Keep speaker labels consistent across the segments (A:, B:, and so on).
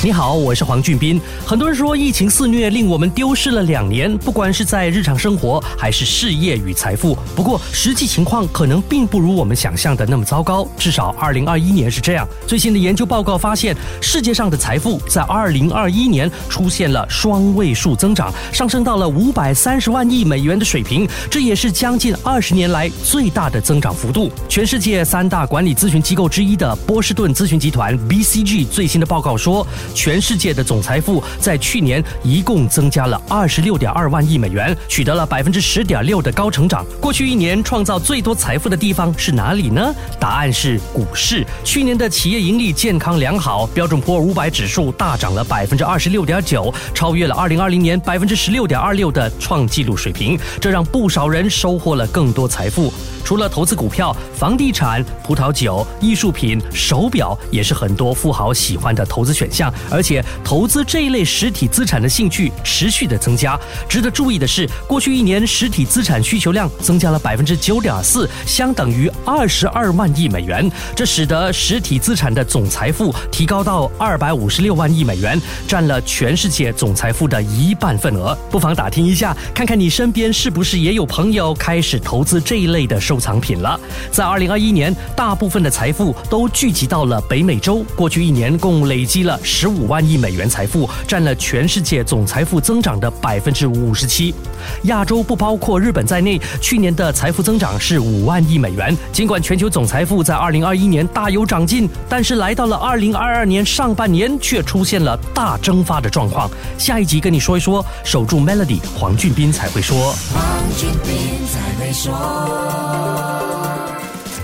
A: 你好，我是黄俊斌。很多人说疫情肆虐，令我们丢失了两年，不管是在日常生活还是事业与财富。不过实际情况可能并不如我们想象的那么糟糕，至少二零二一年是这样。最新的研究报告发现，世界上的财富在二零二一年出现了双位数增长，上升到了五百三十万亿美元的水平，这也是将近二十年来最大的增长幅度。全世界三大管理咨询机构之一的波士顿咨询集团 BCG 最新的报告说。全世界的总财富在去年一共增加了二十六点二万亿美元，取得了百分之十点六的高成长。过去一年创造最多财富的地方是哪里呢？答案是股市。去年的企业盈利健康良好，标准普尔五百指数大涨了百分之二十六点九，超越了二零二零年百分之十六点二六的创纪录水平。这让不少人收获了更多财富。除了投资股票、房地产、葡萄酒、艺术品、手表，也是很多富豪喜欢的投资选项。而且，投资这一类实体资产的兴趣持续的增加。值得注意的是，过去一年实体资产需求量增加了百分之九点四，相等于二十二万亿美元。这使得实体资产的总财富提高到二百五十六万亿美元，占了全世界总财富的一半份额。不妨打听一下，看看你身边是不是也有朋友开始投资这一类的收。藏品了。在二零二一年，大部分的财富都聚集到了北美洲。过去一年，共累积了十五万亿美元财富，占了全世界总财富增长的百分之五十七。亚洲不包括日本在内，去年的财富增长是五万亿美元。尽管全球总财富在二零二一年大有长进，但是来到了二零二二年上半年，却出现了大蒸发的状况。下一集跟你说一说，守住 Melody，黄俊斌才会说。黄俊斌才会说。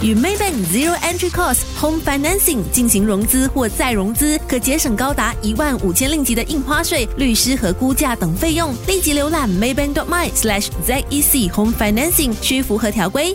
B: 与 Maybank Zero Entry Cost Home Financing 进行融资或再融资，可节省高达一万五千令吉的印花税、律师和估价等费用。立即浏览 Maybank dot my slash zec home financing，需符合条规。